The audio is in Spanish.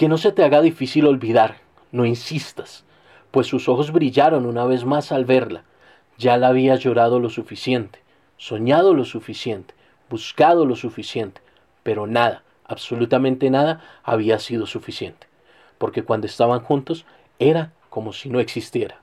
Que no se te haga difícil olvidar, no insistas, pues sus ojos brillaron una vez más al verla. Ya la había llorado lo suficiente, soñado lo suficiente, buscado lo suficiente, pero nada, absolutamente nada, había sido suficiente, porque cuando estaban juntos era como si no existiera.